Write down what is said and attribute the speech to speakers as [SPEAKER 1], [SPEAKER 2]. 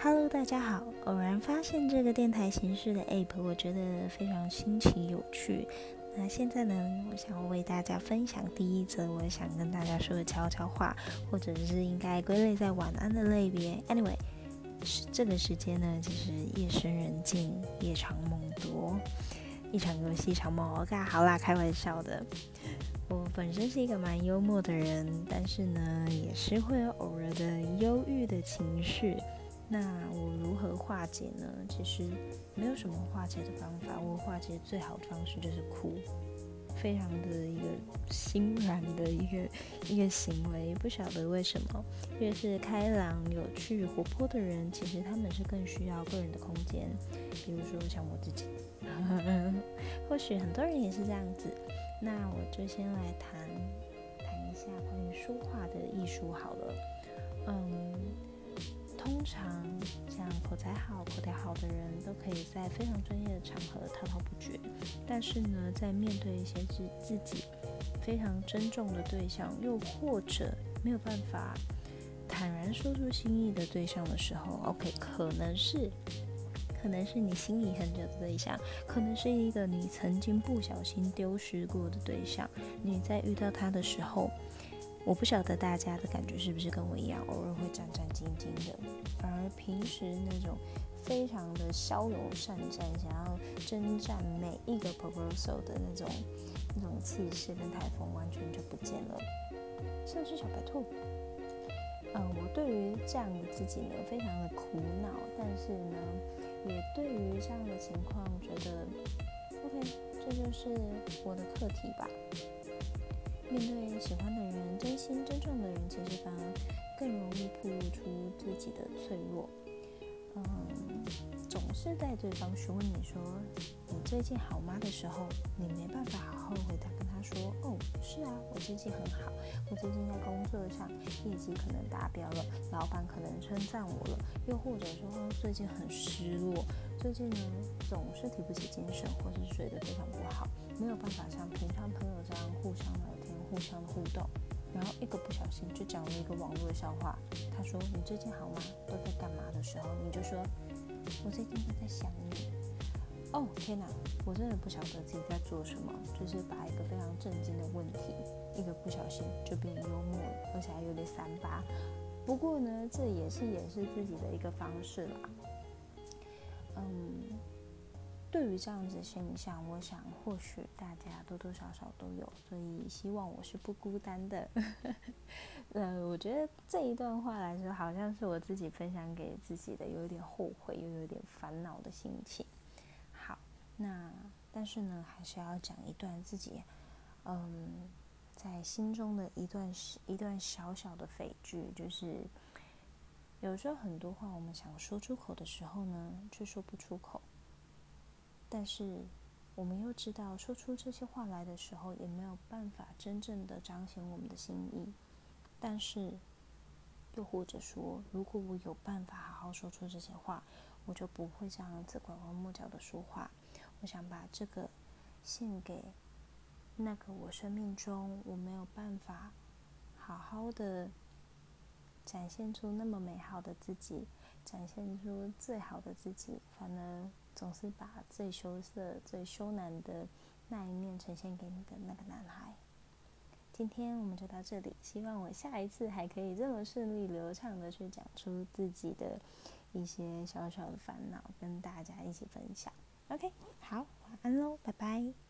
[SPEAKER 1] Hello，大家好！偶然发现这个电台形式的 App，我觉得非常新奇有趣。那现在呢，我想为大家分享第一则我想跟大家说的悄悄话，或者是应该归类在晚安的类别。Anyway，是这个时间呢，就是夜深人静，夜长梦多，一场游戏一场梦。OK，好啦，开玩笑的。我本身是一个蛮幽默的人，但是呢，也是会有偶尔的忧郁的情绪。那我如何化解呢？其实没有什么化解的方法。我化解最好的方式就是哭，非常的一个心软的一个一个行为。不晓得为什么，越是开朗、有趣、活泼的人，其实他们是更需要个人的空间。比如说像我自己，或许很多人也是这样子。那我就先来谈谈一下关于说话的艺术好了。嗯。通常像口才好、口条好的人都可以在非常专业的场合滔滔不绝，但是呢，在面对一些自自己非常珍重的对象，又或者没有办法坦然说出心意的对象的时候，OK，可能是可能是你心仪很久的对象，可能是一个你曾经不小心丢失过的对象，你在遇到他的时候。我不晓得大家的感觉是不是跟我一样，偶尔会战战兢兢的，反而平时那种非常的骁勇善战，想要征战每一个 proposal 的那种那种气势跟台风完全就不见了，像是小白兔。嗯，我对于这样的自己呢，非常的苦恼，但是呢，也对于这样的情况觉得，OK，这就是我的课题吧。面对喜欢的人、真心真正的人，其实反而更容易暴露出自己的脆弱。嗯，总是在对方询问你说“你最近好吗”的时候，你没办法好好回答，跟他说：“哦，是啊，我最近很好，我最近在工作上业绩可能达标了，老板可能称赞我了。”又或者说最近很失落，最近呢总是提不起精神，或是睡得非常不好，没有办法像平常朋友这样互相聊天。互相互动，然后一个不小心就讲了一个网络的笑话。他说：“你最近好吗？都在干嘛？”的时候，你就说：“我最近都在想你。”哦，天哪！我真的不晓得自己在做什么，就是把一个非常震惊的问题，一个不小心就变幽默了，而且还有点三八。不过呢，这也是掩饰自己的一个方式啦。嗯。对于这样子的现象，我想或许大家多多少少都有，所以希望我是不孤单的。呃，我觉得这一段话来说，好像是我自己分享给自己的，有一点后悔又有点烦恼的心情。好，那但是呢，还是要讲一段自己嗯在心中的一段一段小小的匪句，就是有时候很多话我们想说出口的时候呢，却说不出口。但是，我们又知道，说出这些话来的时候，也没有办法真正的彰显我们的心意。但是，又或者说，如果我有办法好好说出这些话，我就不会这样子拐弯抹角的说话。我想把这个献给那个我生命中我没有办法好好的展现出那么美好的自己，展现出最好的自己，反而。总是把最羞涩、最羞难的那一面呈现给你的那个男孩。今天我们就到这里，希望我下一次还可以这么顺利、流畅的去讲出自己的一些小小的烦恼，跟大家一起分享。OK，好，晚安喽，拜拜。